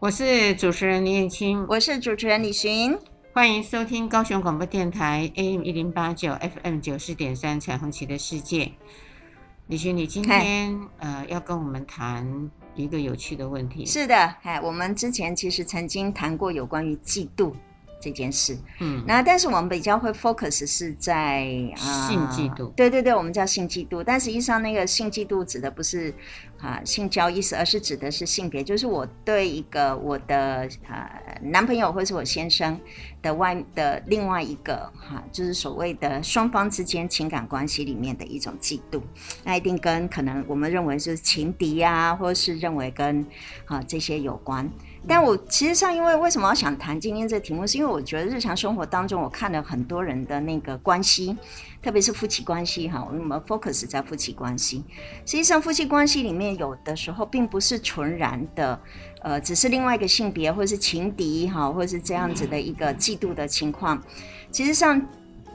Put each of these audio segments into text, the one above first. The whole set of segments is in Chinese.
我是主持人林燕青，我是主持人李寻，欢迎收听高雄广播电台 AM 一零八九 FM 九四点三彩虹旗的世界。李寻，你今天呃要跟我们谈一个有趣的问题。是的，哎，我们之前其实曾经谈过有关于嫉妒。这件事，嗯，那但是我们比较会 focus 是在啊性嫉妒，对对对，我们叫性嫉妒，但实际上那个性嫉妒指的不是啊性交意思，而是指的是性别，就是我对一个我的啊男朋友或是我先生的外的另外一个哈、啊，就是所谓的双方之间情感关系里面的一种嫉妒，那一定跟可能我们认为是情敌啊，或是认为跟啊这些有关。但我其实上，因为为什么要想谈今天这题目，是因为我觉得日常生活当中，我看了很多人的那个关系，特别是夫妻关系哈，我们 focus 在夫妻关系。实际上，夫妻关系里面有的时候并不是纯然的，呃，只是另外一个性别，或是情敌哈，或是这样子的一个嫉妒的情况。其实上，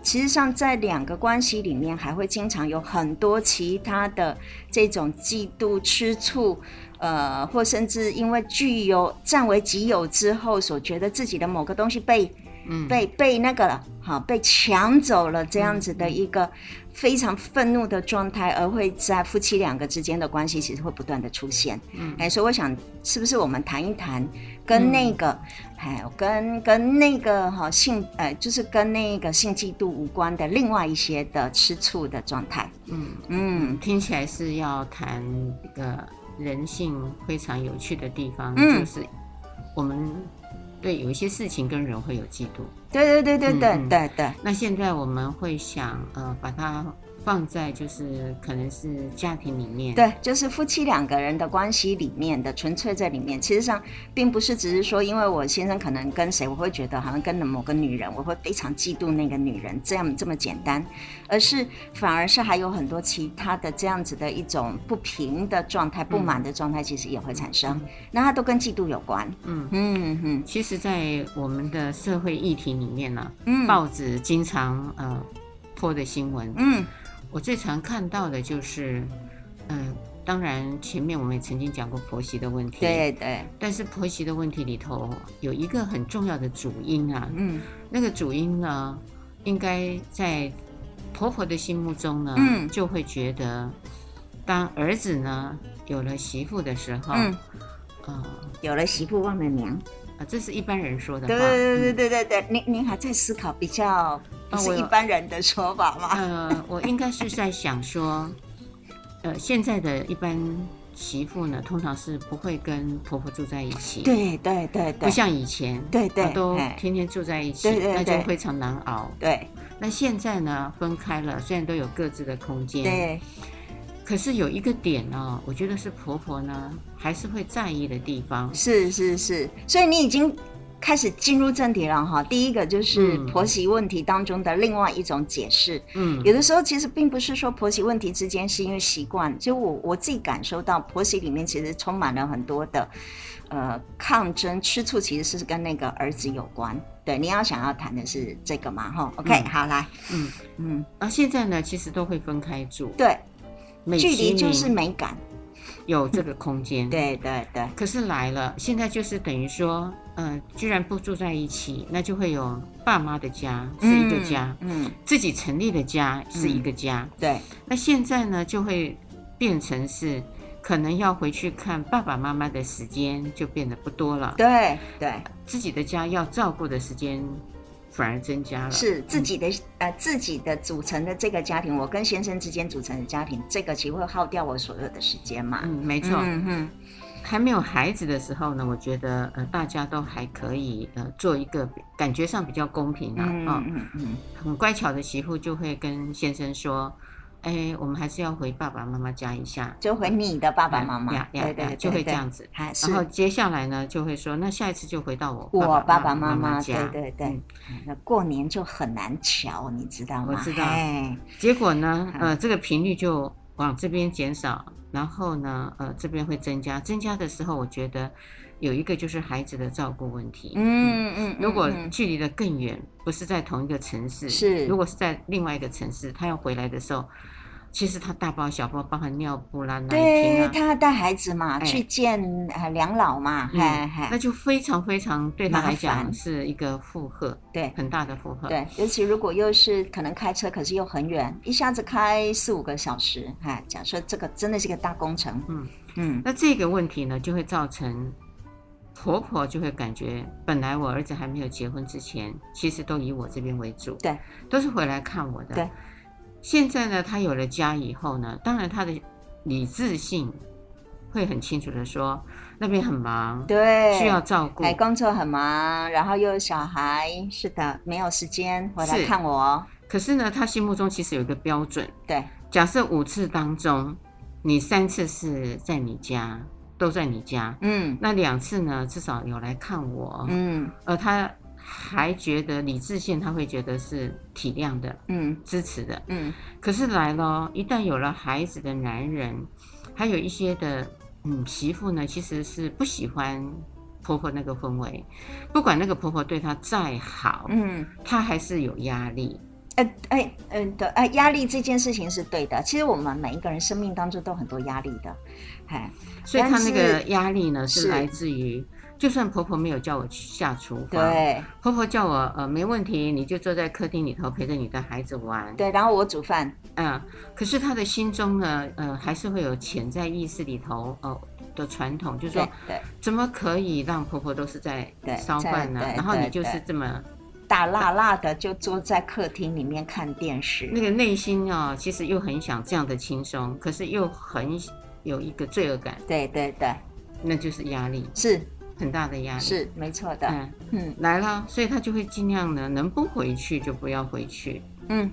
其实上在两个关系里面，还会经常有很多其他的这种嫉妒、吃醋。呃，或甚至因为具有占为己有之后，所觉得自己的某个东西被，嗯，被被那个了好被抢走了，这样子的一个非常愤怒的状态，而会在夫妻两个之间的关系，其实会不断的出现。嗯，哎，所以我想，是不是我们谈一谈跟那个，哎、嗯，跟跟那个哈性，呃，就是跟那个性嫉妒无关的另外一些的吃醋的状态。嗯嗯，听起来是要谈一个。人性非常有趣的地方，嗯、就是我们对有一些事情跟人会有嫉妒。对对对对对、嗯、对对。那现在我们会想，呃，把它。放在就是可能是家庭里面，对，就是夫妻两个人的关系里面的纯粹在里面。其实上并不是只是说，因为我先生可能跟谁，我会觉得好像跟了某个女人，我会非常嫉妒那个女人，这样这么简单，而是反而是还有很多其他的这样子的一种不平的状态、不满的状态，其实也会产生。嗯、那它都跟嫉妒有关。嗯嗯嗯。其实，在我们的社会议题里面呢、啊，嗯，报纸经常呃破的新闻，嗯。我最常看到的就是，嗯、呃，当然前面我们也曾经讲过婆媳的问题，对对。但是婆媳的问题里头有一个很重要的主因啊，嗯，那个主因呢，应该在婆婆的心目中呢，嗯，就会觉得，当儿子呢有了媳妇的时候，嗯，呃、有了媳妇忘了娘。啊，这是一般人说的话。对对对对对对，您您还在思考比较不是一般人的说法吗？呃，我应该是在想说，呃，现在的一般媳妇呢，通常是不会跟婆婆住在一起。对对对对，不像以前，对对，都天天住在一起，对对，那就非常难熬。对，那现在呢，分开了，虽然都有各自的空间。对。可是有一个点呢，我觉得是婆婆呢还是会在意的地方。是是是，所以你已经开始进入正题了哈。第一个就是婆媳问题当中的另外一种解释。嗯，有的时候其实并不是说婆媳问题之间是因为习惯，就我我自己感受到婆媳里面其实充满了很多的呃抗争、吃醋，其实是跟那个儿子有关。对，你要想要谈的是这个嘛？哈，OK，嗯，好来，嗯嗯，啊，现在呢其实都会分开住。对。距离就是美感，有这个空间。对对对。可是来了，现在就是等于说，呃，居然不住在一起，那就会有爸妈的家是一个家，嗯，嗯，自己成立的家是一个家。嗯、对。那现在呢，就会变成是可能要回去看爸爸妈妈的时间就变得不多了。对对。自己的家要照顾的时间。反而增加了，是自己的、嗯、呃自己的组成的这个家庭，我跟先生之间组成的家庭，这个其实会耗掉我所有的时间嘛。嗯，没错。嗯哼，还没有孩子的时候呢，我觉得呃大家都还可以呃做一个感觉上比较公平啊。嗯嗯嗯，很乖巧的媳妇就会跟先生说。哎，我们还是要回爸爸妈妈家一下，就回你的爸爸妈妈，对对对，就会这样子。然后接下来呢，就会说，那下一次就回到我我爸爸妈妈家，对对对。那过年就很难瞧，你知道吗？我知道。哎，结果呢，呃，这个频率就往这边减少，然后呢，呃，这边会增加。增加的时候，我觉得有一个就是孩子的照顾问题。嗯嗯。如果距离的更远，不是在同一个城市，是如果是在另外一个城市，他要回来的时候。其实他大包小包，包含尿布啦、奶瓶啊，他带孩子嘛，去见两老嘛，那就非常非常对他来讲是一个负荷，对，很大的负荷。对，尤其如果又是可能开车，可是又很远，一下子开四五个小时，哎，假设这个真的是一个大工程，嗯。嗯，那这个问题呢，就会造成婆婆就会感觉，本来我儿子还没有结婚之前，其实都以我这边为主，对，都是回来看我的，对。现在呢，他有了家以后呢，当然他的理智性会很清楚的说，那边很忙，对，需要照顾，哎，工作很忙，然后又有小孩，是的，没有时间回来看我。可是呢，他心目中其实有一个标准，对，假设五次当中，你三次是在你家，都在你家，嗯，那两次呢，至少有来看我，嗯，而他。还觉得理智线，他会觉得是体谅的，嗯，支持的，嗯。可是来了，一旦有了孩子的男人，还有一些的，嗯，媳妇呢，其实是不喜欢婆婆那个氛围，不管那个婆婆对她再好，嗯，她还是有压力。哎哎嗯，对，哎，压力这件事情是对的。其实我们每一个人生命当中都很多压力的，哎，所以她那个压力呢，是来自于。就算婆婆没有叫我去下厨房，对，婆婆叫我呃没问题，你就坐在客厅里头陪着你的孩子玩，对，然后我煮饭，嗯，可是她的心中呢，呃，还是会有潜在意识里头呃的传统，就是说，对，怎么可以让婆婆都是在烧饭呢？然后你就是这么。大辣辣的就坐在客厅里面看电视，那个内心啊，其实又很想这样的轻松，可是又很有一个罪恶感，对对对，那就是压力，是。很大的压力。是没错的，嗯。嗯，来了，所以他就会尽量呢，能不回去就不要回去，嗯。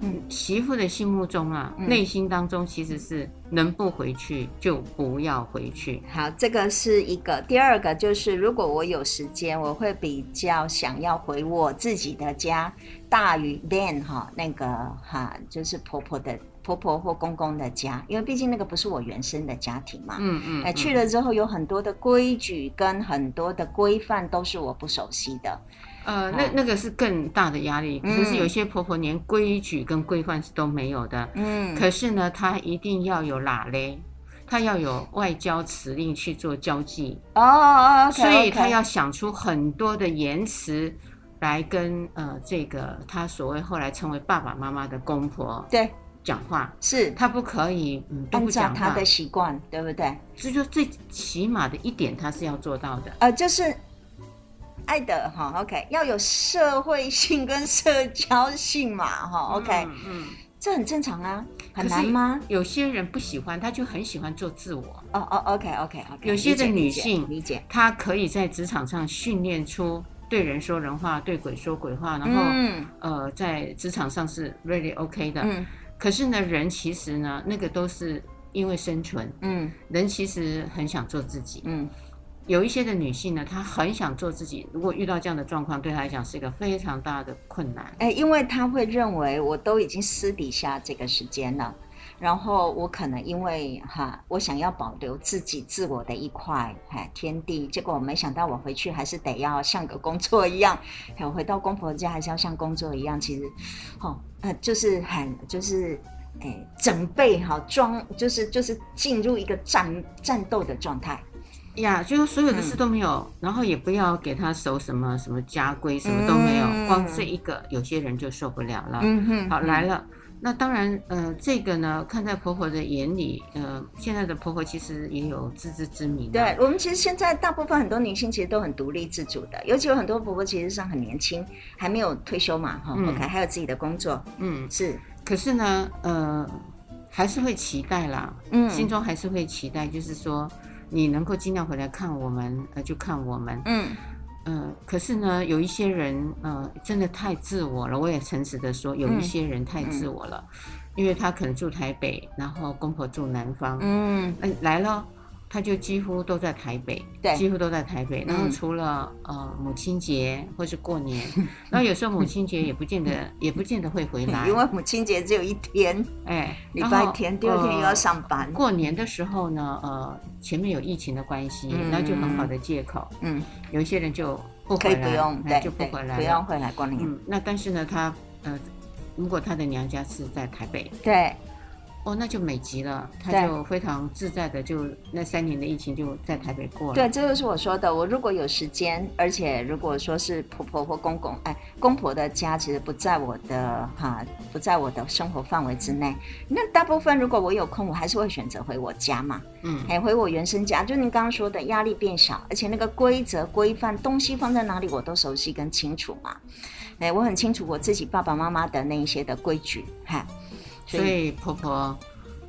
嗯，媳妇的心目中啊，内心当中其实是能不回去就不要回去。好，这个是一个，第二个就是如果我有时间，我会比较想要回我自己的家，大于 then 哈那个哈就是婆婆的。婆婆或公公的家，因为毕竟那个不是我原生的家庭嘛。嗯嗯。哎、嗯，去了之后有很多的规矩跟很多的规范都是我不熟悉的。呃，那那个是更大的压力。嗯、可是有些婆婆连规矩跟规范是都没有的。嗯。可是呢，她一定要有哪嘞？她要有外交辞令去做交际。哦哦哦。所以她要想出很多的言辞来跟呃这个她所谓后来成为爸爸妈妈的公婆。对。讲话是他不可以，嗯，都不讲话，按照他的习惯，对不对？所以说最起码的一点，他是要做到的。呃，就是爱的哈，OK，要有社会性跟社交性嘛，哈，OK，嗯，嗯，这很正常啊，很难吗？有些人不喜欢，他就很喜欢做自我。哦哦，OK，OK，OK。有些的女性理解，她可以在职场上训练出对人说人话，对鬼说鬼话，然后，嗯，呃，在职场上是 really OK 的。嗯。可是呢，人其实呢，那个都是因为生存。嗯，人其实很想做自己。嗯，有一些的女性呢，她很想做自己。如果遇到这样的状况，对她来讲是一个非常大的困难。哎，因为她会认为我都已经私底下这个时间了，然后我可能因为哈，我想要保留自己自我的一块哎天地，结果我没想到我回去还是得要像个工作一样，我回到公婆家还是要像工作一样。其实，哦。呃，就是很就是，哎、欸，准备好装，就是就是进入一个战战斗的状态呀，就是所有的事都没有，嗯、然后也不要给他守什么什么家规，什么都没有，嗯、光这一个，有些人就受不了了。嗯哼，好来了，那当然，呃，这个呢，看在婆婆的眼里，呃，现在的婆婆其实也有自知之明。对，我们其实现在大部分很多女性其实都很独立自主的，尤其有很多婆婆其实上很年轻，还没有退休嘛，哈、嗯、，OK，还有自己的工作，嗯，是。可是呢，呃，还是会期待啦，嗯，心中还是会期待，就是说你能够尽量回来看我们，呃，就看我们，嗯。呃，可是呢，有一些人，呃，真的太自我了。我也诚实的说，有一些人太自我了，嗯嗯、因为他可能住台北，然后公婆住南方，嗯，那、呃，来了。他就几乎都在台北，对，几乎都在台北。然后除了呃母亲节或是过年，然后有时候母亲节也不见得也不见得会回来，因为母亲节只有一天，哎，礼拜天，第二天又要上班。过年的时候呢，呃，前面有疫情的关系，那就很好的借口，嗯，有一些人就不回来，不用，对，就不回来，不用回来过年。嗯，那但是呢，他呃，如果他的娘家是在台北，对。哦，那就美极了，他就非常自在的就那三年的疫情就在台北过了。对，这就是我说的。我如果有时间，而且如果说是婆婆或公公，哎，公婆的家其实不在我的哈，不在我的生活范围之内。那大部分如果我有空，我还是会选择回我家嘛。嗯，哎，回我原生家，就您刚刚说的，压力变小，而且那个规则规范，东西放在哪里我都熟悉跟清楚嘛。哎，我很清楚我自己爸爸妈妈的那一些的规矩，哈。所以婆婆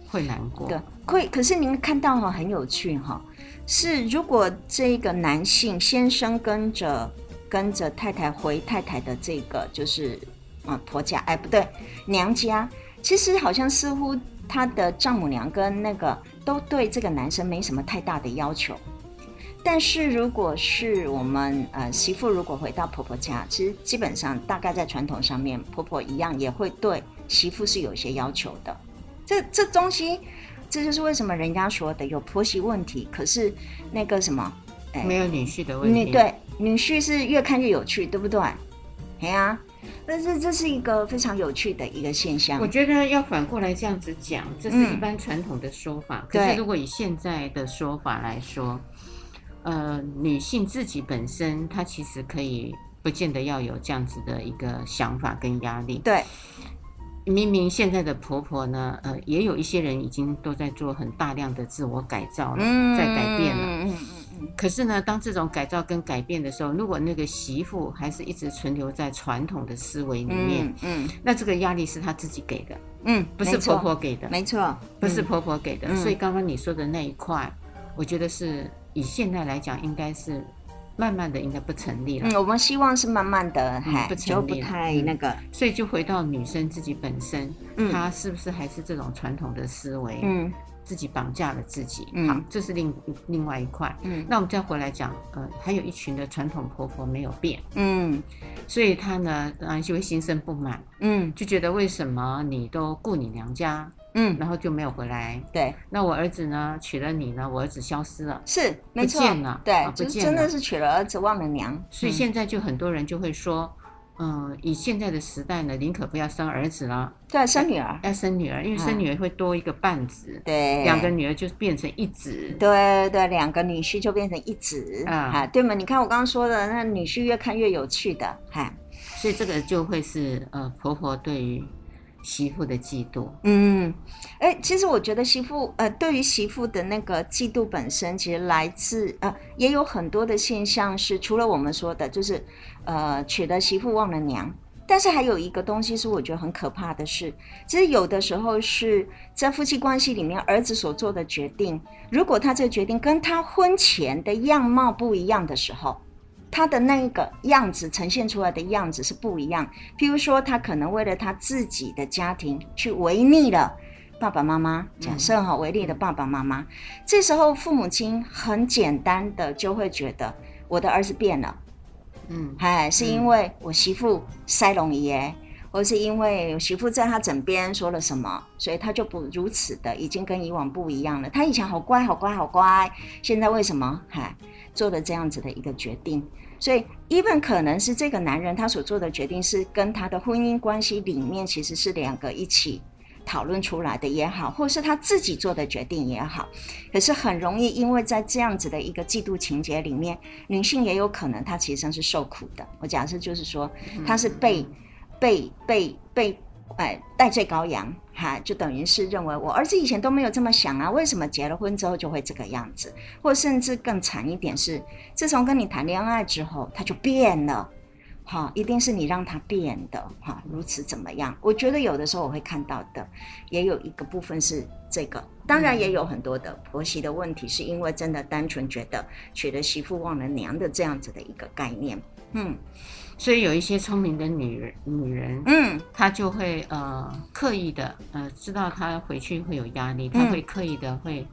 会难过，对，会。可是您看到哈，很有趣哈，是如果这个男性先生跟着跟着太太回太太的这个就是啊婆家，哎不对，娘家，其实好像似乎他的丈母娘跟那个都对这个男生没什么太大的要求。但是如果是我们呃媳妇如果回到婆婆家，其实基本上大概在传统上面，婆婆一样也会对。媳妇是有一些要求的，这这东西，这就是为什么人家说的有婆媳问题，可是那个什么，哎，没有女婿的问题。对，女婿是越看越有趣，对不对？哎呀，但是这是一个非常有趣的一个现象。我觉得要反过来这样子讲，这是一般传统的说法。嗯、可是如果以现在的说法来说，呃，女性自己本身她其实可以不见得要有这样子的一个想法跟压力。对。明明现在的婆婆呢，呃，也有一些人已经都在做很大量的自我改造了，在改变了。可是呢，当这种改造跟改变的时候，如果那个媳妇还是一直存留在传统的思维里面，嗯，那这个压力是她自己给的，嗯，不是婆婆给的，没错，不是婆婆给的。所以刚刚你说的那一块，我觉得是以现在来讲，应该是。慢慢的应该不成立了。嗯，我们希望是慢慢的，还、嗯、不就不太那个、嗯。所以就回到女生自己本身，嗯，她是不是还是这种传统的思维？嗯，自己绑架了自己。嗯，好，这是另另外一块。嗯，那我们再回来讲，呃，还有一群的传统婆婆没有变。嗯，所以她呢，当然就会心生不满。嗯，就觉得为什么你都顾你娘家？嗯，然后就没有回来。对，那我儿子呢？娶了你呢？我儿子消失了，是没错，不见了。对，不见了，真的是娶了儿子忘了娘。所以现在就很多人就会说，嗯，以现在的时代呢，宁可不要生儿子了，对，生女儿，要生女儿，因为生女儿会多一个半子，对，两个女儿就变成一子，对对，两个女婿就变成一子，啊，对嘛？你看我刚刚说的，那女婿越看越有趣的，哈，所以这个就会是呃，婆婆对于。媳妇的嫉妒，嗯，哎、其实我觉得媳妇，呃，对于媳妇的那个嫉妒本身，其实来自，呃，也有很多的现象是，除了我们说的，就是，呃，娶了媳妇忘了娘，但是还有一个东西是我觉得很可怕的是，其实有的时候是在夫妻关系里面，儿子所做的决定，如果他这个决定跟他婚前的样貌不一样的时候。他的那个样子呈现出来的样子是不一样。譬如说，他可能为了他自己的家庭去违逆了爸爸妈妈。假设哈，违逆了爸爸妈妈，这时候父母亲很简单的就会觉得我的儿子变了。嗯，哎，是因为我媳妇塞龙爷，或是因为我媳妇在他枕边说了什么，所以他就不如此的，已经跟以往不一样了。他以前好乖，好乖，好乖，现在为什么？嗨。做了这样子的一个决定，所以 even 可能是这个男人他所做的决定是跟他的婚姻关系里面其实是两个一起讨论出来的也好，或是他自己做的决定也好，可是很容易因为在这样子的一个嫉妒情节里面，女性也有可能她其实上是受苦的。我假设就是说，她是被被被被。哎，戴罪羔羊，哈，就等于是认为我儿子以前都没有这么想啊，为什么结了婚之后就会这个样子？或甚至更惨一点是，自从跟你谈恋爱之后，他就变了，哈，一定是你让他变的，哈，如此怎么样？我觉得有的时候我会看到的，也有一个部分是这个，当然也有很多的婆媳的问题，是因为真的单纯觉得娶了媳妇忘了娘的这样子的一个概念，嗯。所以有一些聪明的女人，女人，嗯，她就会呃刻意的呃知道她回去会有压力，她会刻意的会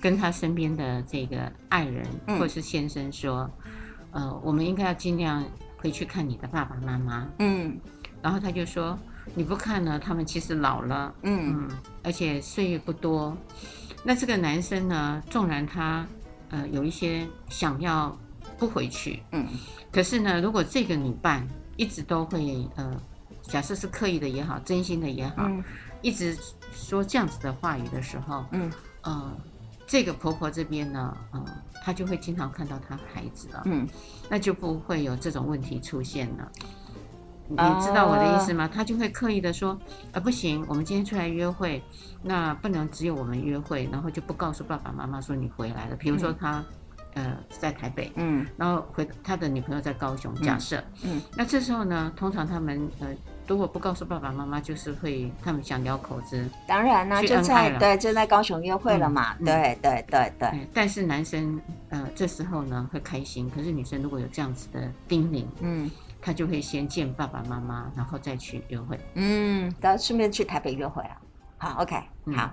跟她身边的这个爱人或是先生说，呃，我们应该要尽量回去看你的爸爸妈妈，嗯，然后他就说你不看呢，他们其实老了，嗯，而且岁月不多，那这个男生呢，纵然他呃有一些想要。不回去，嗯，可是呢，如果这个女伴一直都会，呃，假设是刻意的也好，真心的也好，嗯，一直说这样子的话语的时候，嗯，呃，这个婆婆这边呢，呃，她就会经常看到她孩子了，嗯，那就不会有这种问题出现了。你知道我的意思吗？她就会刻意的说，呃，不行，我们今天出来约会，那不能只有我们约会，然后就不告诉爸爸妈妈说你回来了。比如说他。呃，在台北，嗯，然后回他的女朋友在高雄，假设，嗯，嗯，那这时候呢，通常他们呃，如果不告诉爸爸妈妈，就是会他们想聊口子，当然呢，就在对，就在高雄约会了嘛，嗯、对对对对、嗯。但是男生呃，这时候呢会开心，可是女生如果有这样子的叮咛，嗯，他就会先见爸爸妈妈，然后再去约会，嗯，然后顺便去台北约会啊。好，OK，嗯、好。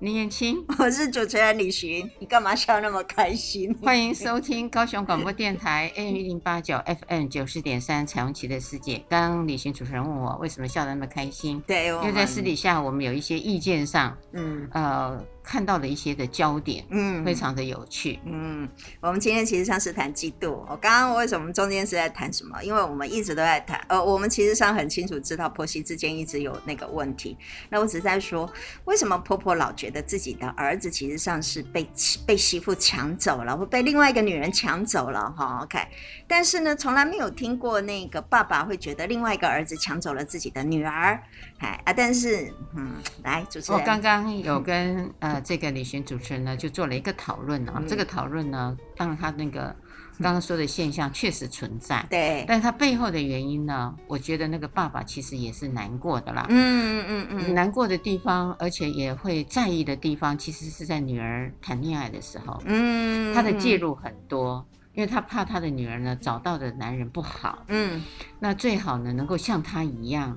林燕青，我是主持人李寻，你干嘛笑那么开心？欢迎收听高雄广播电台 AM 一零八九 FM 九十点三彩虹旗的世界。刚刚李寻主持人问我为什么笑得那么开心？对，因为在私底下我们有一些意见上，嗯，呃。看到的一些的焦点，嗯，非常的有趣，嗯，我们今天其实上是谈嫉妒。我刚刚为什么中间是在谈什么？因为我们一直都在谈，呃，我们其实上很清楚知道婆媳之间一直有那个问题。那我只是在说，为什么婆婆老觉觉得自己的儿子其实上是被被媳妇抢走了，或被另外一个女人抢走了？哈，OK。但是呢，从来没有听过那个爸爸会觉得另外一个儿子抢走了自己的女儿，哎啊！但是，嗯，来主持人，我刚刚有跟、呃这个李寻主持人呢就做了一个讨论啊。这个讨论呢，当然他那个刚刚说的现象确实存在，对，但是他背后的原因呢，我觉得那个爸爸其实也是难过的啦。嗯嗯嗯嗯，难过的地方，而且也会在意的地方，其实是在女儿谈恋爱的时候，嗯，他的介入很多。因为他怕他的女儿呢找到的男人不好，嗯，那最好呢能够像他一样，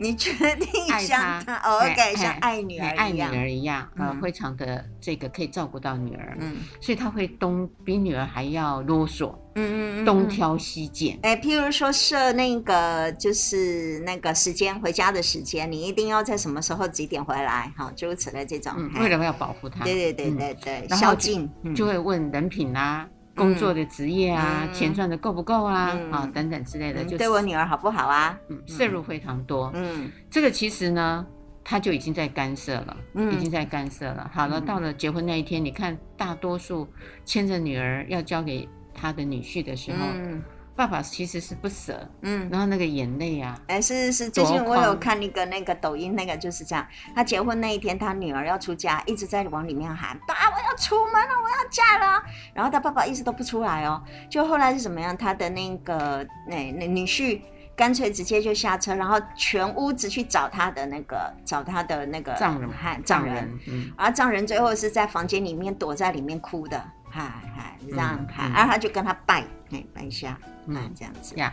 你决定像他，OK，像爱女儿爱女儿一样，呃，非常的这个可以照顾到女儿，嗯，所以他会东比女儿还要啰嗦，嗯嗯，东挑西拣，哎，譬如说设那个就是那个时间回家的时间，你一定要在什么时候几点回来，好，诸如此类这种，为了要保护他，对对对对对，孝敬，就会问人品啊。工作的职业啊，嗯、钱赚的够不够啊？嗯、啊，等等之类的，就对我女儿好不好啊？嗯，摄入非常多。嗯，这个其实呢，他就已经在干涉了，嗯、已经在干涉了。好了，到了结婚那一天，你看，大多数牵着女儿要交给他的女婿的时候。嗯爸爸其实是不舍，嗯，然后那个眼泪啊，哎，是是是，最近我有看一个那个抖音，那个就是这样，他结婚那一天，他女儿要出家，一直在往里面喊，爸，我要出门了，我要嫁了，然后他爸爸一直都不出来哦，就后来是怎么样？他的那个那那女婿干脆直接就下车，然后全屋子去找他的那个找他的那个丈人，喊丈人，嗯，而丈人最后是在房间里面躲在里面哭的。嗨嗨，这样嗨，然后他就跟他拜，哎，拜一下，嗯，这样子呀。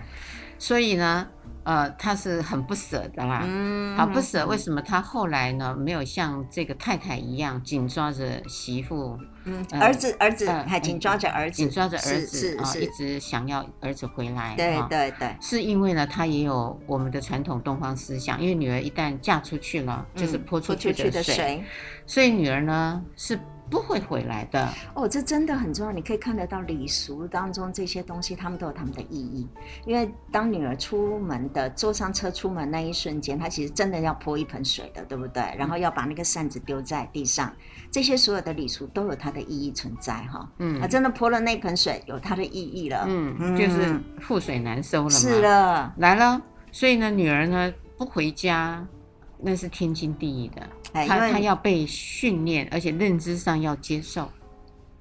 所以呢，呃，他是很不舍的啦，嗯，好不舍。为什么他后来呢，没有像这个太太一样紧抓着媳妇，嗯，儿子儿子还紧抓着儿子，紧抓着儿子啊，一直想要儿子回来。对对对，是因为呢，他也有我们的传统东方思想，因为女儿一旦嫁出去了，就是泼出去的水，所以女儿呢是。不会回来的哦，这真的很重要。你可以看得到礼俗当中这些东西，他们都有他们的意义。因为当女儿出门的坐上车出门那一瞬间，她其实真的要泼一盆水的，对不对？然后要把那个扇子丢在地上，这些所有的礼俗都有它的意义存在哈。嗯，她真的泼了那盆水，有它的意义了。嗯，就是覆水难收了嘛。是了，来了。所以呢，女儿呢不回家，那是天经地义的。他他要被训练，而且认知上要接受。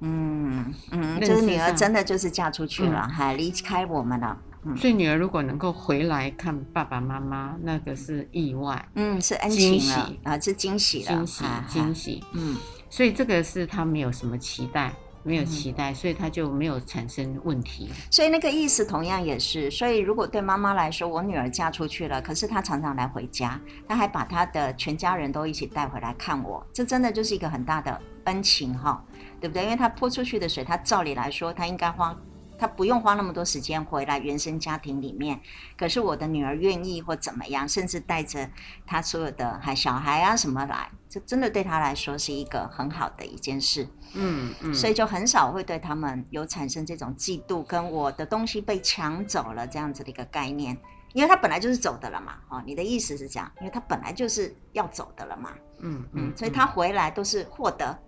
嗯嗯，就是女儿真的就是嫁出去了，还离开我们了。所以女儿如果能够回来看爸爸妈妈，那个是意外。嗯，是恩情啊，是惊喜了，惊喜惊喜。嗯，所以这个是她没有什么期待，没有期待，所以他就没有产生问题。所以那个意思同样也是，所以如果对妈妈来说，我女儿嫁出去了，可是她常常来回家，她还把她的全家人都一起带回来看我，这真的就是一个很大的恩情哈，对不对？因为她泼出去的水，她照理来说，她应该花。他不用花那么多时间回来原生家庭里面，可是我的女儿愿意或怎么样，甚至带着他所有的孩小孩啊什么来，这真的对他来说是一个很好的一件事。嗯嗯，所以就很少会对他们有产生这种嫉妒，跟我的东西被抢走了这样子的一个概念，因为他本来就是走的了嘛。哦，你的意思是这样，因为他本来就是要走的了嘛。嗯嗯，所以他回来都是获得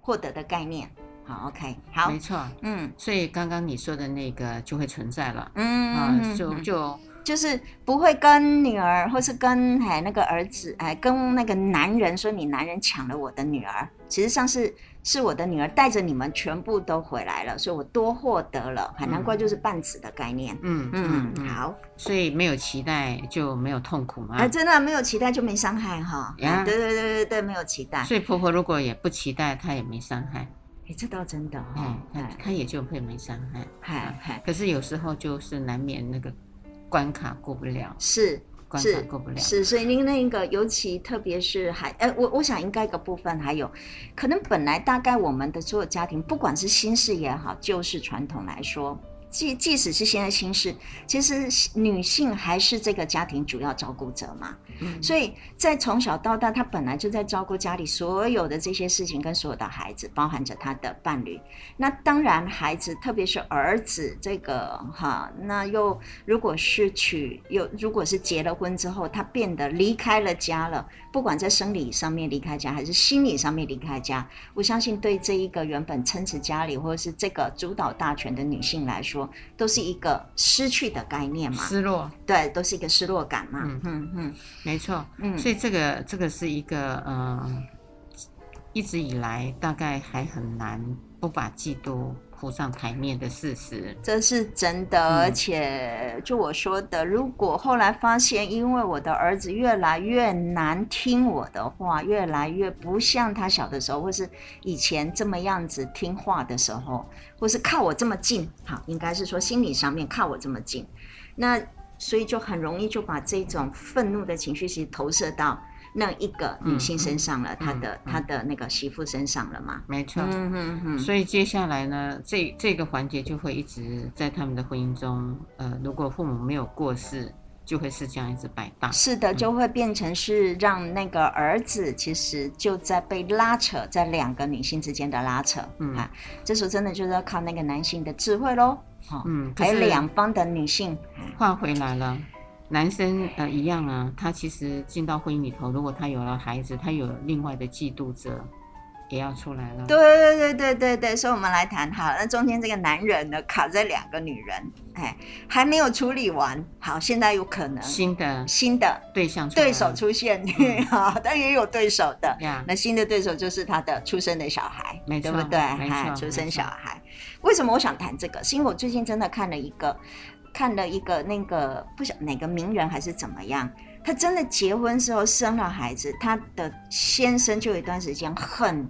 获得的概念。好，OK，好，没错，嗯，所以刚刚你说的那个就会存在了，嗯，啊，就就就是不会跟女儿，或是跟哎那个儿子，哎跟那个男人说你男人抢了我的女儿，其实上是是我的女儿带着你们全部都回来了，所以我多获得了，很难怪就是半子的概念，嗯嗯，嗯，好，所以没有期待就没有痛苦吗？哎，真的没有期待就没伤害哈，呀，对对对对对，没有期待，所以婆婆如果也不期待，她也没伤害。哎，这倒真的哈、哦，他、嗯、他也就会没伤害，嗨嗨。可是有时候就是难免那个关卡过不了，是关卡过不了，是。所以您那个尤其特别是还，呃，我我想应该一个部分还有，可能本来大概我们的所有家庭，不管是新式也好，旧式传统来说。即即使是现在新式，其实女性还是这个家庭主要照顾者嘛。嗯，所以在从小到大，她本来就在照顾家里所有的这些事情，跟所有的孩子，包含着她的伴侣。那当然，孩子特别是儿子，这个哈，那又如果是娶又如果是结了婚之后，他变得离开了家了，不管在生理上面离开家，还是心理上面离开家，我相信对这一个原本撑持家里或者是这个主导大权的女性来说，都是一个失去的概念嘛，失落，对，都是一个失落感嘛，嗯嗯嗯，没错，嗯，所以这个这个是一个呃，一直以来大概还很难不把嫉妒。浮上台面的事实，这是真的。而且，就我说的，如果后来发现，因为我的儿子越来越难听我的话，越来越不像他小的时候，或是以前这么样子听话的时候，或是靠我这么近，好，应该是说心理上面靠我这么近，那所以就很容易就把这种愤怒的情绪其实投射到。那一个女性身上了，她、嗯、的她、嗯、的那个媳妇身上了嘛？没错。嗯嗯嗯。所以接下来呢，这这个环节就会一直在他们的婚姻中。呃，如果父母没有过世，就会是这样一直摆荡。是的，就会变成是让那个儿子其实就在被拉扯，在两个女性之间的拉扯。嗯啊，这时候真的就是要靠那个男性的智慧喽。嗯，还有两方的女性换回来了。男生呃一样啊，他其实进到婚姻里头，如果他有了孩子，他有另外的嫉妒者也要出来了。对对对对对对，所以我们来谈好，那中间这个男人呢，卡在两个女人，哎，还没有处理完。好，现在有可能新的新的对象对手出现，好、嗯，但也有对手的。那新的对手就是他的出生的小孩，没错，对不对？没错，出生小孩。为什么我想谈这个？是因为我最近真的看了一个。看了一个那个不晓哪个名人还是怎么样，他真的结婚时候生了孩子，他的先生就有一段时间很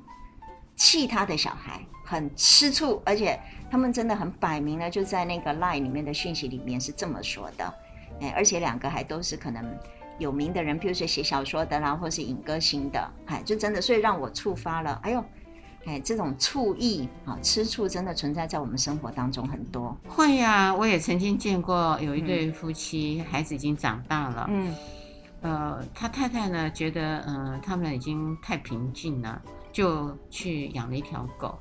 气他的小孩，很吃醋，而且他们真的很摆明了，就在那个 line 里面的讯息里面是这么说的，哎，而且两个还都是可能有名的人，比如说写小说的啦，或是影歌星的，哎，就真的所以让我触发了，哎呦。哎，这种醋意啊，吃醋真的存在在我们生活当中很多。会呀、啊，我也曾经见过有一对夫妻，嗯、孩子已经长大了。嗯，呃，他太太呢觉得，嗯、呃，他们已经太平静了，就去养了一条狗。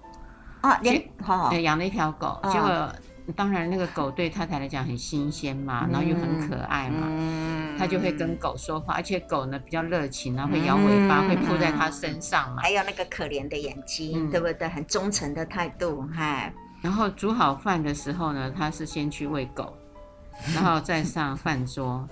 啊，连好，对，养了一条狗，结果。当然，那个狗对太太来讲很新鲜嘛，然后又很可爱嘛，嗯、他就会跟狗说话，而且狗呢比较热情，然后会摇尾巴，嗯、会扑在它身上嘛。还有那个可怜的眼睛，嗯、对不对？很忠诚的态度，嗨。然后煮好饭的时候呢，他是先去喂狗，然后再上饭桌。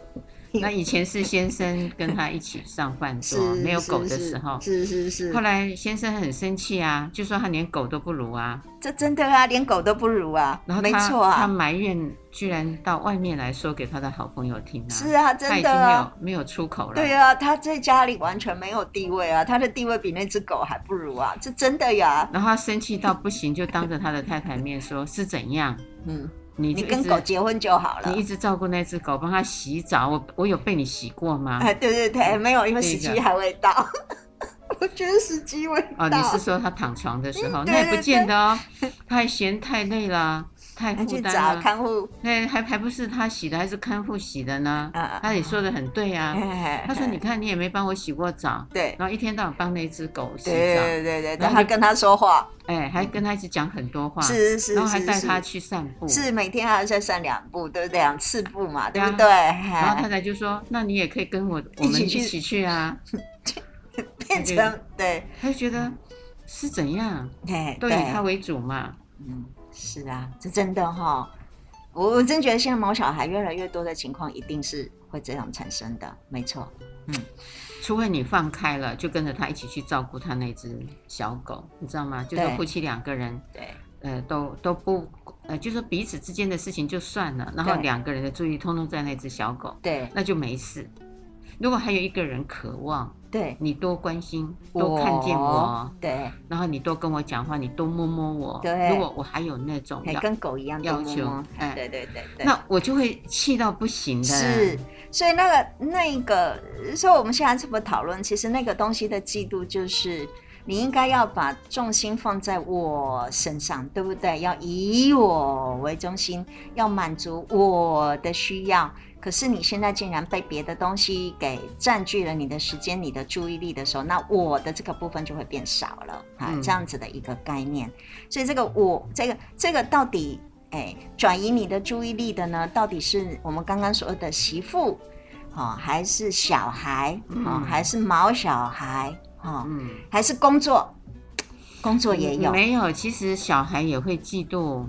那以前是先生跟他一起上饭桌，没有狗的时候，是是是。后来先生很生气啊，就说他连狗都不如啊。这真的啊，连狗都不如啊。然后没错啊，他埋怨居然到外面来说给他的好朋友听啊。是啊，真的。他已经没有没有出口了。对啊，他在家里完全没有地位啊，他的地位比那只狗还不如啊，这真的呀。然后他生气到不行，就当着他的太太面说：“是怎样？”嗯。你你跟狗结婚就好了。你一直照顾那只狗，帮它洗澡。我我有被你洗过吗？哎，对对对，没有，因为时机还未到。我觉得时机未到。哦，你是说它躺床的时候？那也不见得哦，它还嫌太累了。太负担了，看护，那，还还不是他洗的，还是看护洗的呢？他也说的很对啊。他说：“你看，你也没帮我洗过澡，对，然后一天到晚帮那只狗洗澡，对对对，然后还跟他说话，哎，还跟他一直讲很多话，是是，然后还带他去散步，是每天还要再散两步，对不对？两次步嘛，对不对？然后太太就说：那你也可以跟我我们一起去啊，变成对，他就觉得是怎样，都以他为主嘛，嗯。”是啊，这真的哈、哦，我我真觉得现在毛小孩越来越多的情况，一定是会这样产生的，没错。嗯，除非你放开了，就跟着他一起去照顾他那只小狗，你知道吗？就是夫妻两个人，对，呃，都都不，呃，就是彼此之间的事情就算了，然后两个人的注意通通在那只小狗，对，那就没事。如果还有一个人渴望，对你多关心，多看见我，对，然后你多跟我讲话，你多摸摸我，对。如果我还有那种跟狗一样要求，哎，对对对对，那我就会气到不行的。是，所以那个那个，所以我们现在这么讨论，其实那个东西的嫉妒，就是你应该要把重心放在我身上，对不对？要以我为中心，要满足我的需要。可是你现在竟然被别的东西给占据了你的时间、你的注意力的时候，那我的这个部分就会变少了啊，嗯、这样子的一个概念。所以这个我这个这个到底哎转移你的注意力的呢？到底是我们刚刚说的媳妇，哦，还是小孩，哦，还是毛小孩，哦，嗯，还是工作？工作也有没有？其实小孩也会嫉妒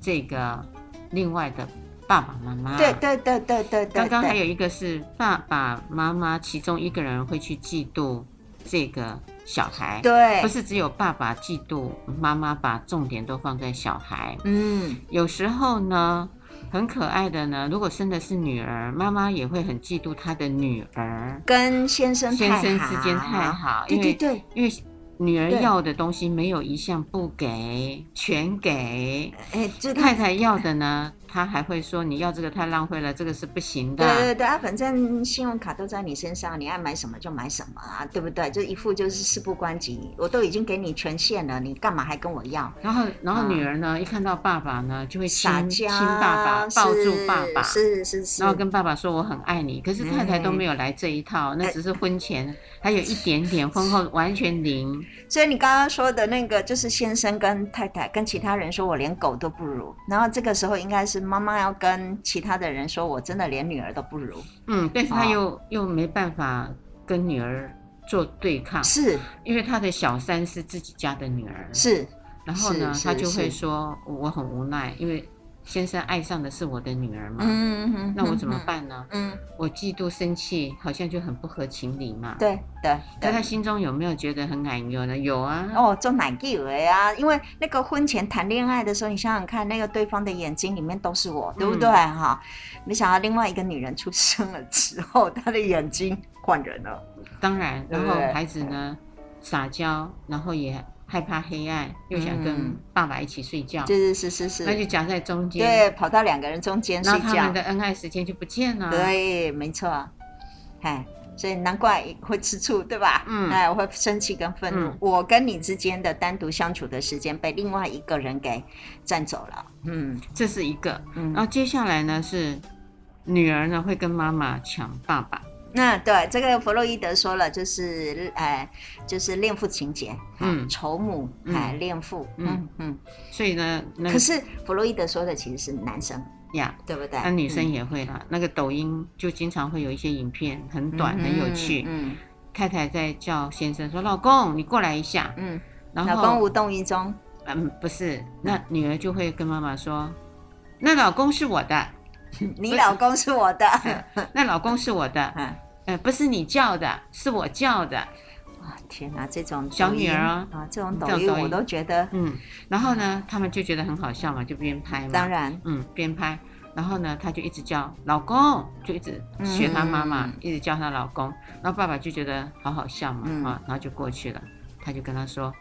这个另外的。爸爸妈妈，对对对对对。刚刚还有一个是爸爸妈妈，其中一个人会去嫉妒这个小孩，对，不是只有爸爸嫉妒妈妈，把重点都放在小孩。嗯，有时候呢，很可爱的呢，如果生的是女儿，妈妈也会很嫉妒她的女儿，跟先生先生之间太好，对对对，因为女儿要的东西没有一项不给，全给。哎，太太要的呢？他还会说，你要这个太浪费了，这个是不行的。对对对啊，反正信用卡都在你身上，你爱买什么就买什么啊，对不对？就一副就是事不关己，我都已经给你权限了，你干嘛还跟我要？然后，然后女儿呢，一看到爸爸呢，就会亲亲爸爸，抱住爸爸，是是是，然后跟爸爸说我很爱你。可是太太都没有来这一套，那只是婚前还有一点点，婚后完全零。所以你刚刚说的那个，就是先生跟太太跟其他人说我连狗都不如，然后这个时候应该是。妈妈要跟其他的人说，我真的连女儿都不如。嗯，但是他又、哦、又没办法跟女儿做对抗，是因为他的小三是自己家的女儿，是。然后呢，他就会说，我很无奈，因为。先生爱上的是我的女儿嘛？嗯嗯，那我怎么办呢？嗯，我嫉妒生气，好像就很不合情理嘛。对对，在他心中有没有觉得很难过呢？有啊。哦，做难过的呀，因为那个婚前谈恋爱的时候，你想想看，那个对方的眼睛里面都是我，对不对？哈，没想到另外一个女人出生了之后，他的眼睛换人了。当然，然后孩子呢，撒娇，然后也。害怕黑暗，又想跟爸爸一起睡觉，是是是是，那就夹在中间，对，跑到两个人中间睡觉，他们的恩爱时间就不见了。对，没错，哎，所以难怪会吃醋，对吧？嗯，哎，我会生气跟愤怒，我跟你之间的单独相处的时间被另外一个人给占走了。嗯，这是一个。嗯然后接下来呢是女儿呢会跟妈妈抢爸爸。那对这个弗洛伊德说了，就是呃，就是恋父情节，嗯，仇母，哎，恋父，嗯嗯，所以呢，可是弗洛伊德说的其实是男生呀，对不对？那女生也会啦，那个抖音就经常会有一些影片，很短，很有趣。嗯，太太在叫先生说：“老公，你过来一下。”嗯，然后老公无动于衷。嗯，不是，那女儿就会跟妈妈说：“那老公是我的。” 你老公是我的，那老公是我的，呃，不是你叫的，是我叫的。哇，天哪，这种小女儿啊，这种抖音我都觉得，嗯。然后呢，他们就觉得很好笑嘛，就边拍嘛。当然，嗯，边拍。然后呢，她就一直叫老公，就一直学她妈妈，一直叫她老公。然后爸爸就觉得好好笑嘛，啊，然后就过去了。他就跟他说，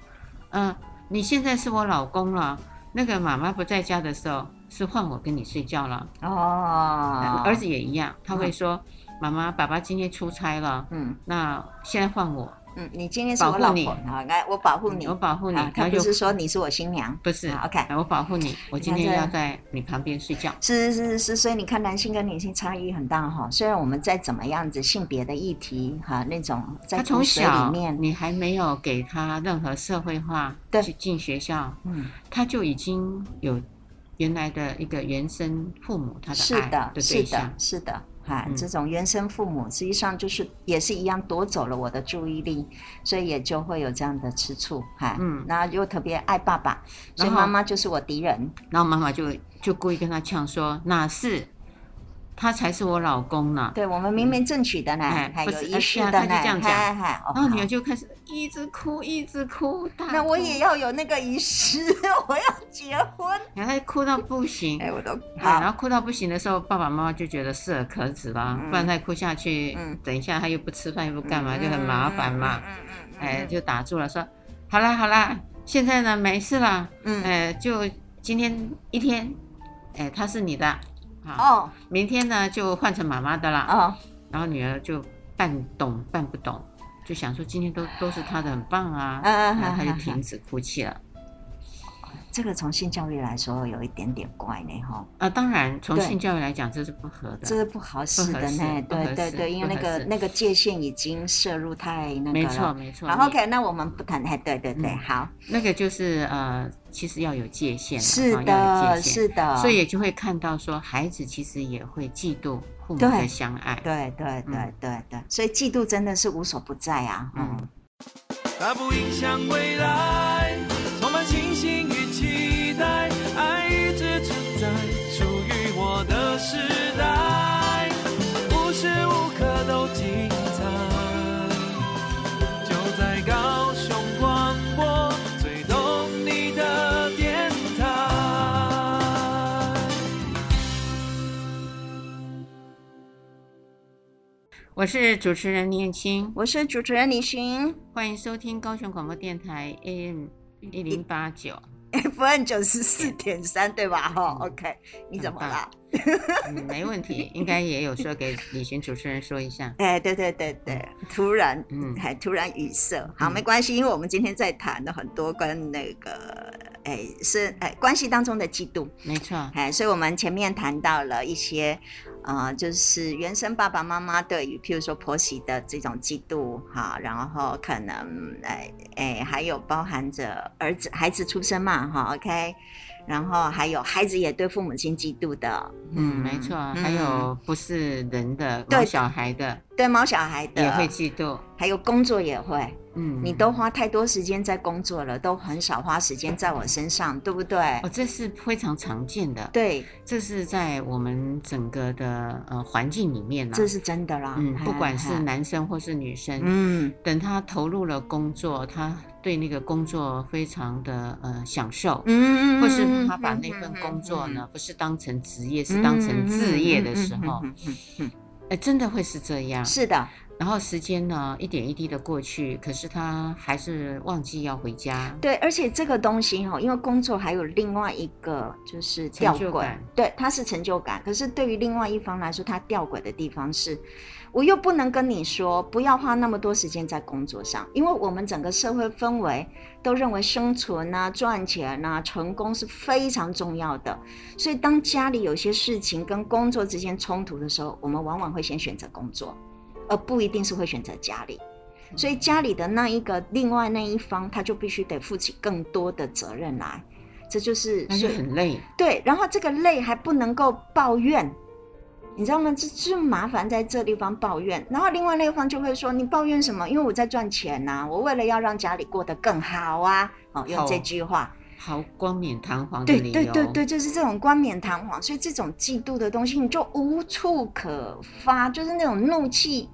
嗯，你现在是我老公了。那个妈妈不在家的时候，是换我跟你睡觉了。哦，儿子也一样，他会说，妈妈，爸爸今天出差了，嗯，那现在换我。嗯，你今天是我老婆，好，来我保护你，我保护你。他不是说你是我新娘，不是。OK，我保护你，我今天要在你旁边睡觉。是是是是，所以你看男性跟女性差异很大哈。虽然我们在怎么样子性别的议题哈那种，在从小里面，你还没有给他任何社会化，对，去进学校，嗯，他就已经有原来的一个原生父母他的爱的对象，是的，是的。哈，这种原生父母实际上就是也是一样夺走了我的注意力，所以也就会有这样的吃醋。哈，嗯，然后又特别爱爸爸，所以妈妈就是我敌人。然后妈妈就就故意跟他呛说：“哪是？”他才是我老公呢。对，我们明媒正娶的呢，还有仪式的呢。他就这样讲，然后女儿就开始一直哭，一直哭。那我也要有那个仪式，我要结婚。然后他哭到不行，哎，我都好。然后哭到不行的时候，爸爸妈妈就觉得适可而止了，不然再哭下去，等一下他又不吃饭又不干嘛，就很麻烦嘛。哎，就打住了，说好啦好啦，现在呢没事了。嗯。哎，就今天一天，哎，他是你的。哦，明天呢就换成妈妈的啦。哦，然后女儿就半懂半不懂，就想说今天都都是她的，很棒啊。嗯嗯，然后她就停止哭泣了。这个从性教育来说有一点点怪呢，哈。啊，当然从性教育来讲这是不合的，这是不合适的呢。对对对，因为那个那个界限已经摄入太那个了。没错没错。好，OK，那我们不谈。哎，对对对，好。那个就是呃，其实要有界限。是的，是的。所以也就会看到说，孩子其实也会嫉妒父母的相爱。对对对对对，所以嫉妒真的是无所不在啊。嗯。它不影响未来，充满信心与我是主持人念青，我是主持人李寻，欢迎收听高雄广播电台 AM。一零八九，FM 九十四点三，对吧？哈，OK，你怎么了？嗯，没问题，应该也有说给李寻主持人说一下。哎，对对对对，突然，嗯，还突然语塞。好，没关系，因为我们今天在谈的很多跟那个，哎，是哎关系当中的嫉妒，没错。哎，所以我们前面谈到了一些。啊、呃，就是原生爸爸妈妈对于，譬如说婆媳的这种嫉妒，哈，然后可能，哎哎，还有包含着儿子孩子出生嘛，哈，OK，然后还有孩子也对父母亲嫉妒的，嗯，没错，嗯、还有不是人的毛小孩的，对，对毛小孩的也会嫉妒，还有工作也会。嗯，你都花太多时间在工作了，都很少花时间在我身上，对不对？哦，这是非常常见的。对，这是在我们整个的呃环境里面啦。这是真的啦。嗯，不管是男生或是女生，嗯，等他投入了工作，他对那个工作非常的呃享受，嗯，或是他把那份工作呢，不是当成职业，是当成置业的时候，嗯嗯，哎，真的会是这样。是的。然后时间呢，一点一滴的过去，可是他还是忘记要回家。对，而且这个东西哈，因为工作还有另外一个就是吊诡，对，它是成就感。可是对于另外一方来说，它吊诡的地方是，我又不能跟你说不要花那么多时间在工作上，因为我们整个社会氛围都认为生存啊、赚钱啊、成功是非常重要的。所以当家里有些事情跟工作之间冲突的时候，我们往往会先选择工作。而不一定是会选择家里，所以家里的那一个另外那一方，他就必须得负起更多的责任来，这就是那就很累。对，然后这个累还不能够抱怨，你知道吗？这就麻烦在这地方抱怨，然后另外那一方就会说：“你抱怨什么？因为我在赚钱呐，我为了要让家里过得更好啊。”哦，用这句话。好冠冕堂皇的理由。对对对对，就是这种冠冕堂皇，所以这种嫉妒的东西你就无处可发，就是那种怒气。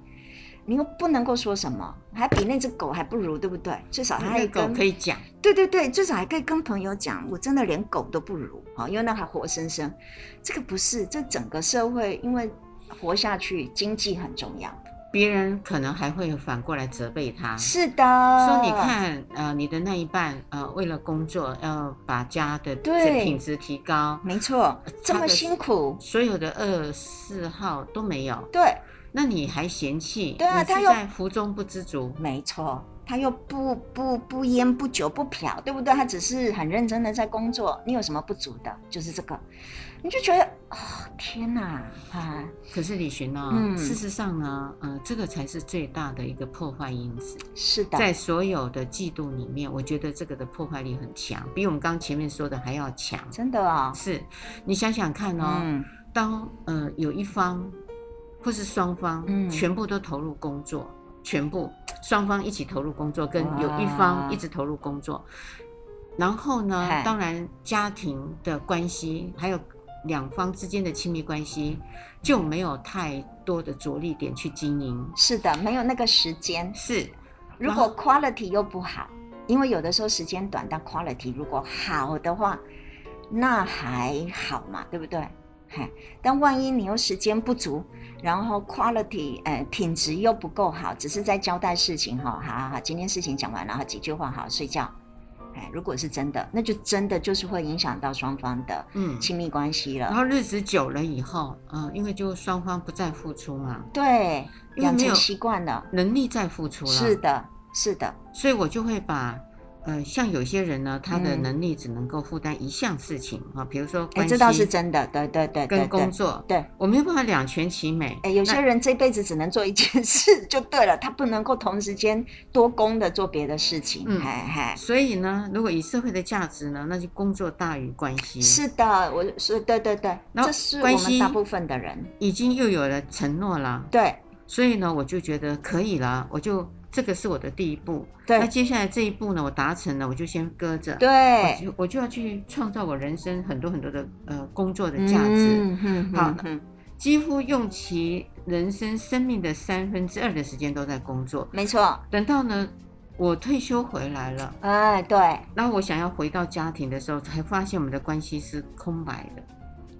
你又不能够说什么，还比那只狗还不如，对不对？至少还可以跟狗可以讲，对对对，至少还可以跟朋友讲，我真的连狗都不如啊，因为那还活生生。这个不是，这整个社会因为活下去，经济很重要。别人可能还会反过来责备他，是的，说你看，呃，你的那一半，呃，为了工作要把家的品质提高，没错，这么辛苦，所有的二四号都没有，对。那你还嫌弃？对啊，他又在福中不知足。没错，他又不不不烟不酒不嫖，对不对？他只是很认真的在工作。你有什么不足的？就是这个，你就觉得哦，天哪啊！可是李寻呢？嗯，事实上呢，呃，这个才是最大的一个破坏因子。是的，在所有的嫉妒里面，我觉得这个的破坏力很强，比我们刚前面说的还要强。真的啊？是，你想想看哦，嗯，当呃有一方。或是双方全部都投入工作，嗯、全部双方一起投入工作，跟有一方一直投入工作，然后呢，当然家庭的关系还有两方之间的亲密关系就没有太多的着力点去经营。是的，没有那个时间。是，如果 quality 又不好，因为有的时候时间短，但 quality 如果好的话，那还好嘛，对不对？但万一你又时间不足，然后 quality 呃品质又不够好，只是在交代事情哈，好好好，今天事情讲完，然后几句话，好睡觉。哎，如果是真的，那就真的就是会影响到双方的嗯亲密关系了。然后日子久了以后，嗯，因为就双方不再付出嘛，对，养成习惯了，能力再付出了，是的，是的，所以我就会把。呃，像有些人呢，他的能力只能够负担一项事情啊，比如说关系，哎，这倒是真的，对对对，跟工作，对，我没有办法两全其美。哎，有些人这辈子只能做一件事就对了，他不能够同时间多工的做别的事情。嗯，嗨，所以呢，如果以社会的价值呢，那就工作大于关系。是的，我是对对对，这是我们大部分的人已经又有了承诺了。对，所以呢，我就觉得可以了，我就。这个是我的第一步，对。那接下来这一步呢，我达成了，我就先搁着，对。我就我就要去创造我人生很多很多的呃工作的价值，嗯嗯、好，嗯、几乎用其人生生命的三分之二的时间都在工作，没错。等到呢，我退休回来了，哎，对。然后我想要回到家庭的时候，才发现我们的关系是空白的。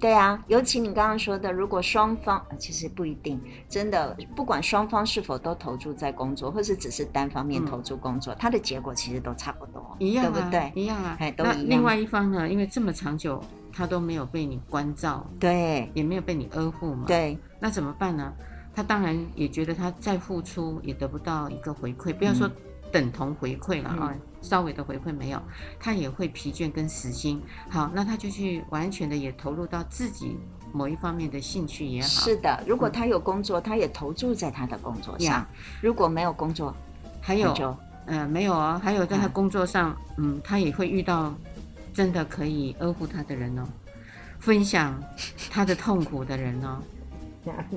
对啊，尤其你刚刚说的，如果双方其实不一定，真的不管双方是否都投注在工作，或是只是单方面投注工作，嗯、它的结果其实都差不多，一样、啊，对不对？一样啊，哎，都一样。那另外一方呢？因为这么长久，他都没有被你关照，对，也没有被你呵护嘛，对，那怎么办呢？他当然也觉得他再付出也得不到一个回馈，不要说。等同回馈了啊，稍微的回馈没有，他也会疲倦跟死心。好，那他就去完全的也投入到自己某一方面的兴趣也好。是的，如果他有工作，嗯、他也投注在他的工作上。如果没有工作，还有，嗯、呃，没有啊，还有在他工作上，嗯，嗯，他也会遇到真的可以呵护他的人哦，分享他的痛苦的人哦。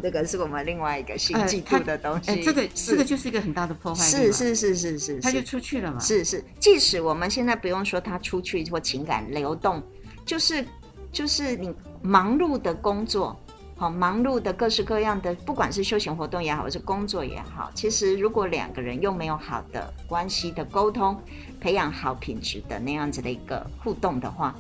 这个是我们另外一个新嫉妒的东西。呃呃、这个这个就是一个很大的破坏。是是是是是，他就出去了嘛。是是，即使我们现在不用说他出去或情感流动，就是就是你忙碌的工作，好忙碌的各式各样的，不管是休闲活动也好，或是工作也好，其实如果两个人又没有好的关系的沟通，培养好品质的那样子的一个互动的话。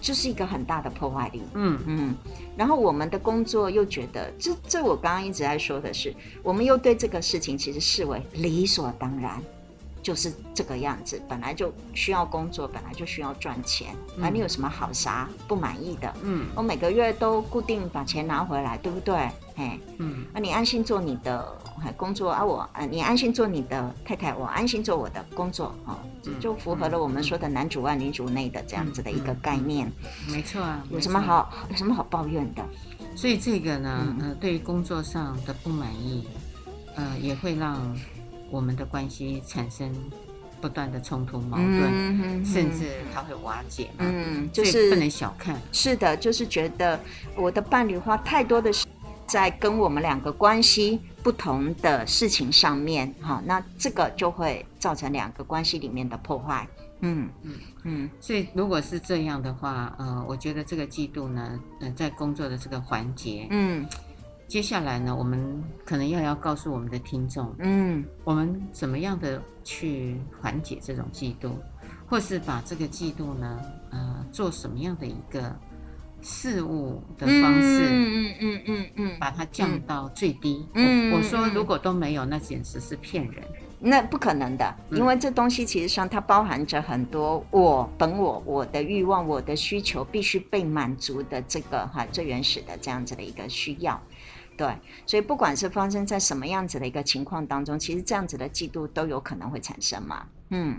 就是一个很大的破坏力，嗯嗯，然后我们的工作又觉得，这这我刚刚一直在说的是，我们又对这个事情其实视为理所当然，就是这个样子，本来就需要工作，本来就需要赚钱，那、嗯、你有什么好啥不满意的？嗯，我每个月都固定把钱拿回来，对不对？哎，嗯，啊你安心做你的。工作啊，我啊，你安心做你的太太，我安心做我的工作，哦，就符合了我们说的男主外女主内的这样子的一个概念。嗯嗯嗯、没错啊，有什么好有什么好抱怨的？所以这个呢，呃，对于工作上的不满意，呃，也会让我们的关系产生不断的冲突矛盾，甚至他会瓦解嘛。嗯，就是不能小看。是的，就是觉得我的伴侣花太多的时间在跟我们两个关系不同的事情上面，哈，那这个就会造成两个关系里面的破坏，嗯嗯嗯。所以如果是这样的话，呃，我觉得这个季度呢，呃，在工作的这个环节，嗯，接下来呢，我们可能要要告诉我们的听众，嗯，我们怎么样的去缓解这种嫉妒，或是把这个嫉妒呢，呃，做什么样的一个。事物的方式，嗯嗯嗯嗯嗯，把它降到最低。嗯，我说如果都没有，那简直是骗人。那不可能的，因为这东西其实上它包含着很多我本我我的欲望、我的需求必须被满足的这个哈最原始的这样子的一个需要。对，所以不管是发生在什么样子的一个情况当中，其实这样子的嫉妒都有可能会产生嘛。嗯。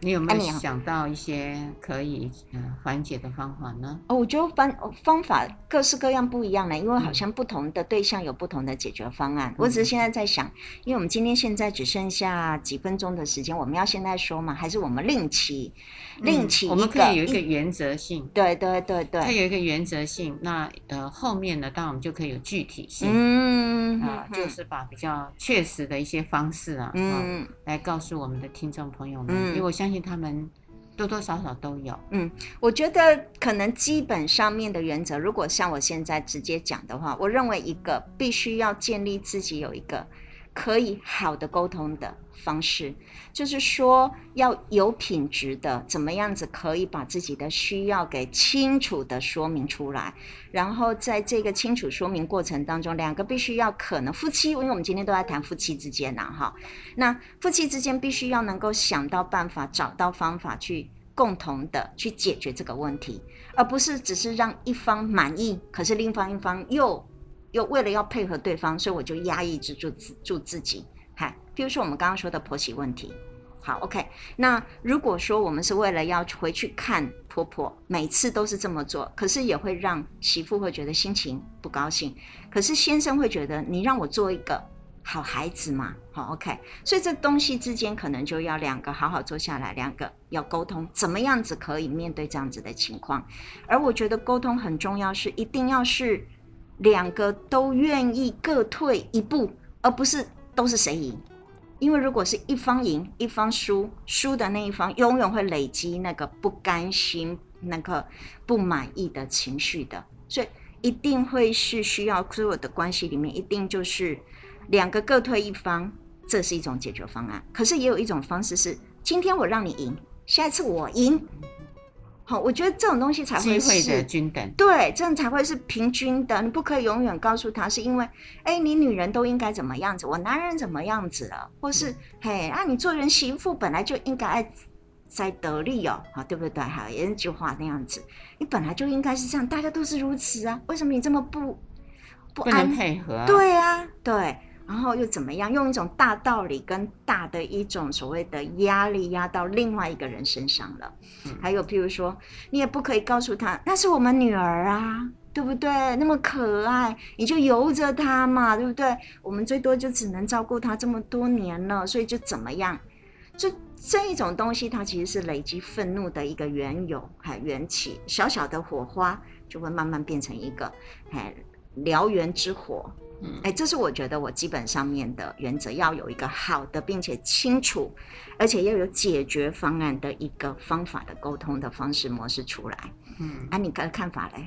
你有没有想到一些可以呃缓解的方法呢？哦，我觉得方方法各式各样不一样呢，因为好像不同的对象有不同的解决方案。嗯、我只是现在在想，因为我们今天现在只剩下几分钟的时间，我们要现在说嘛？还是我们另起另起、嗯？我们可以有一个原则性，对对对对，它有一个原则性。那呃后面呢，当然我们就可以有具体性，嗯啊、呃，就是把比较确实的一些方式啊，嗯，呃、来告诉我们的听众朋友们，嗯、因为我相信。他们多多少少都有，嗯，我觉得可能基本上面的原则，如果像我现在直接讲的话，我认为一个必须要建立自己有一个可以好的沟通的方式，就是说要有品质的，怎么样子可以把自己的需要给清楚的说明出来，然后在这个清楚说明过程当中，两个必须要可能夫妻，因为我们今天都在谈夫妻之间呐，哈，那夫妻之间必须要能够想到办法，找到方法去共同的去解决这个问题，而不是只是让一方满意，可是另一方一方又。又为了要配合对方，所以我就压抑住自住自己。嗨，比如说我们刚刚说的婆媳问题，好，OK。那如果说我们是为了要回去看婆婆，每次都是这么做，可是也会让媳妇会觉得心情不高兴。可是先生会觉得你让我做一个好孩子嘛，好，OK。所以这东西之间可能就要两个好好坐下来，两个要沟通，怎么样子可以面对这样子的情况。而我觉得沟通很重要，是一定要是。两个都愿意各退一步，而不是都是谁赢。因为如果是一方赢，一方输，输的那一方永远会累积那个不甘心、那个不满意的情绪的。所以一定会是需要所有的关系里面，一定就是两个各退一方，这是一种解决方案。可是也有一种方式是，今天我让你赢，下一次我赢。好，我觉得这种东西才会是机会的均等，对，这样才会是平均的。你不可以永远告诉他是因为，哎，你女人都应该怎么样子，我男人怎么样子了，或是，嗯、嘿，啊，你做人媳妇本来就应该爱在得力哦，好，对不对？好，有一句话那样子，你本来就应该是这样，大家都是如此啊，为什么你这么不不安不配合？对啊，对。然后又怎么样？用一种大道理跟大的一种所谓的压力压到另外一个人身上了。嗯、还有譬如说，你也不可以告诉他那是我们女儿啊，对不对？那么可爱，你就由着她嘛，对不对？我们最多就只能照顾她这么多年了，所以就怎么样？就这一种东西，它其实是累积愤怒的一个缘由，还缘起，小小的火花就会慢慢变成一个哎燎原之火。哎，这是我觉得我基本上面的原则，要有一个好的，并且清楚，而且要有解决方案的一个方法的沟通的方式模式出来。嗯，啊，你的看法嘞？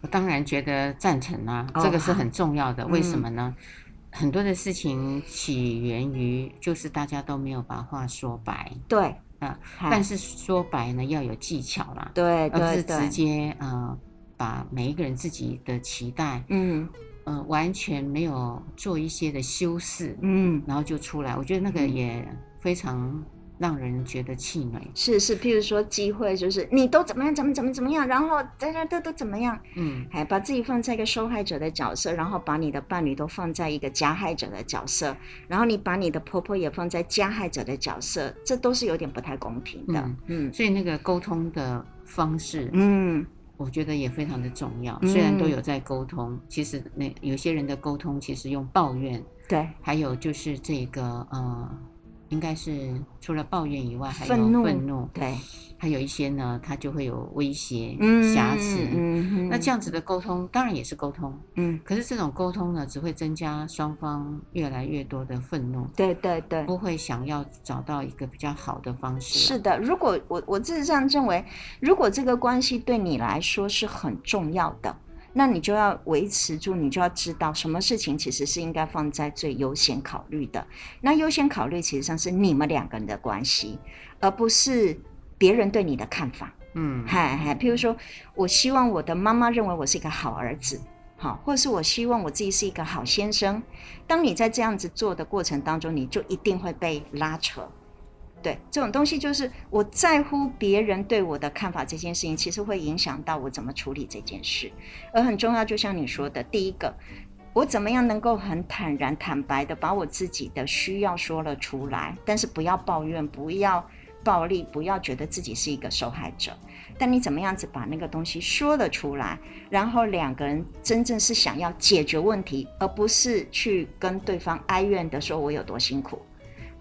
我当然觉得赞成啊，这个是很重要的。哦、为什么呢？嗯、很多的事情起源于就是大家都没有把话说白。对，啊，但是说白呢要有技巧啦，对，而不是直接呃把每一个人自己的期待，嗯。呃，完全没有做一些的修饰，嗯，然后就出来，我觉得那个也非常让人觉得气馁。是是，譬如说机会就是你都怎么样，怎么怎么怎么样，然后大家都都怎么样，嗯，还把自己放在一个受害者的角色，然后把你的伴侣都放在一个加害者的角色，然后你把你的婆婆也放在加害者的角色，这都是有点不太公平的，嗯，嗯，所以那个沟通的方式，嗯。我觉得也非常的重要，虽然都有在沟通，嗯、其实那有些人的沟通其实用抱怨，对，还有就是这个呃应该是除了抱怨以外，还有愤怒，愤怒，对。还有一些呢，他就会有威胁、瑕疵。嗯，那这样子的沟通当然也是沟通。嗯，可是这种沟通呢，只会增加双方越来越多的愤怒。对对对，不会想要找到一个比较好的方式。是的，如果我我事实上认为，如果这个关系对你来说是很重要的，那你就要维持住，你就要知道什么事情其实是应该放在最优先考虑的。那优先考虑其实上是你们两个人的关系，而不是。别人对你的看法，嗯，嗨嗨，譬如说，我希望我的妈妈认为我是一个好儿子，好，或者是我希望我自己是一个好先生。当你在这样子做的过程当中，你就一定会被拉扯。对，这种东西就是我在乎别人对我的看法，这件事情其实会影响到我怎么处理这件事。而很重要，就像你说的，第一个，我怎么样能够很坦然、坦白的把我自己的需要说了出来，但是不要抱怨，不要。暴力，不要觉得自己是一个受害者，但你怎么样子把那个东西说了出来，然后两个人真正是想要解决问题，而不是去跟对方哀怨的说“我有多辛苦”，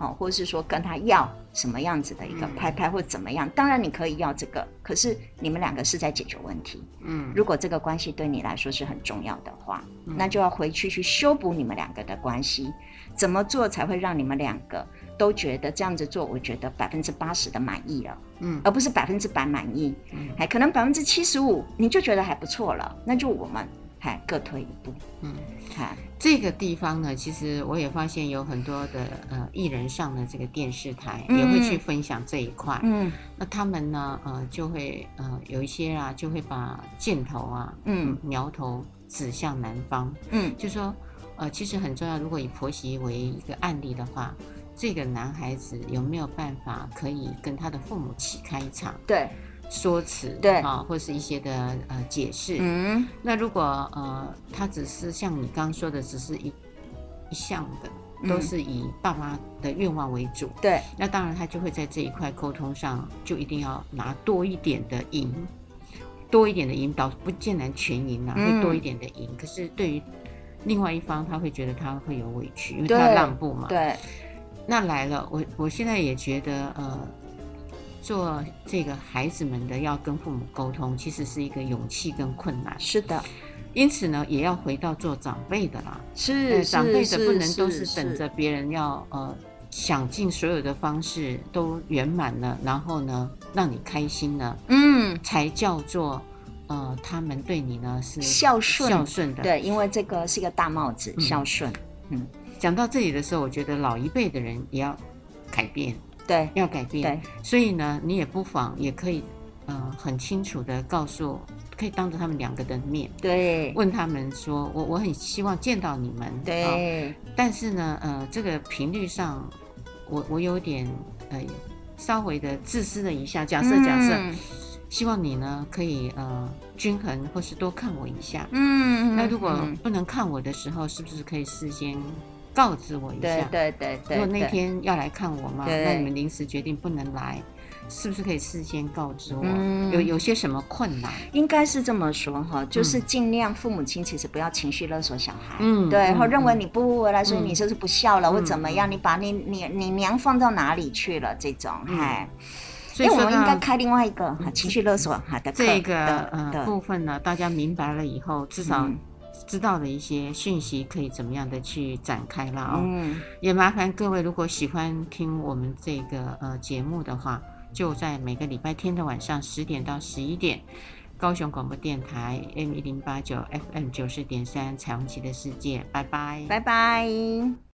哦，或者是说跟他要什么样子的一个拍拍或怎么样。当然你可以要这个，可是你们两个是在解决问题。嗯，如果这个关系对你来说是很重要的话，那就要回去去修补你们两个的关系。怎么做才会让你们两个？都觉得这样子做，我觉得百分之八十的满意了，嗯，而不是百分之百满意，嗯，还可能百分之七十五，你就觉得还不错了，那就我们还各退一步，嗯，好，这个地方呢，其实我也发现有很多的呃艺人上了这个电视台，嗯，也会去分享这一块，嗯，那他们呢，呃，就会呃有一些啊，就会把箭头啊，嗯，苗头指向男方，嗯，就说呃，其实很重要，如果以婆媳为一个案例的话。这个男孩子有没有办法可以跟他的父母起开一场？对说辞对。啊，或是一些的呃解释？嗯，那如果呃他只是像你刚刚说的，只是一一项的，都是以爸妈的愿望为主，对、嗯，那当然他就会在这一块沟通上就一定要拿多一点的赢，多一点的引导，不见得全赢啊，会多一点的赢。可是对于另外一方，他会觉得他会有委屈，因为他让步嘛，对。那来了，我我现在也觉得，呃，做这个孩子们的要跟父母沟通，其实是一个勇气跟困难。是的，因此呢，也要回到做长辈的啦。是，呃、长辈的不能都是等着别人要呃想尽所有的方式都圆满了，然后呢让你开心了，嗯，才叫做呃他们对你呢是孝顺孝顺的。对，因为这个是一个大帽子，嗯、孝顺，嗯。讲到这里的时候，我觉得老一辈的人也要改变，对，要改变。对，所以呢，你也不妨也可以，呃，很清楚的告诉，可以当着他们两个的面，对，问他们说，我我很希望见到你们，对，哦，但是呢，呃，这个频率上，我我有点呃，稍微的自私了一下。假设假设，嗯，希望你呢可以呃均衡，或是多看我一下。嗯，那如果不能看我的时候，是不是可以事先？告知我一下，对对对对。如果那天要来看我吗？那你们临时决定不能来，是不是可以事先告知我？嗯、有有些什么困难？应该是这么说哈，就是尽量父母亲其实不要情绪勒索小孩，嗯，对，然后认为你不回来，所以你就是不孝了，或、嗯、怎么样？你把你你你娘放到哪里去了？这种，哎、嗯，所以我们应该开另外一个哈情绪勒索哈的这个呃部分呢，大家明白了以后，至少、嗯。知道的一些讯息可以怎么样的去展开了哦，嗯，也麻烦各位，如果喜欢听我们这个呃节目的话，就在每个礼拜天的晚上十点到十一点，高雄广播电台 M 一零八九 FM 九四点三彩虹旗的世界，拜拜，拜拜。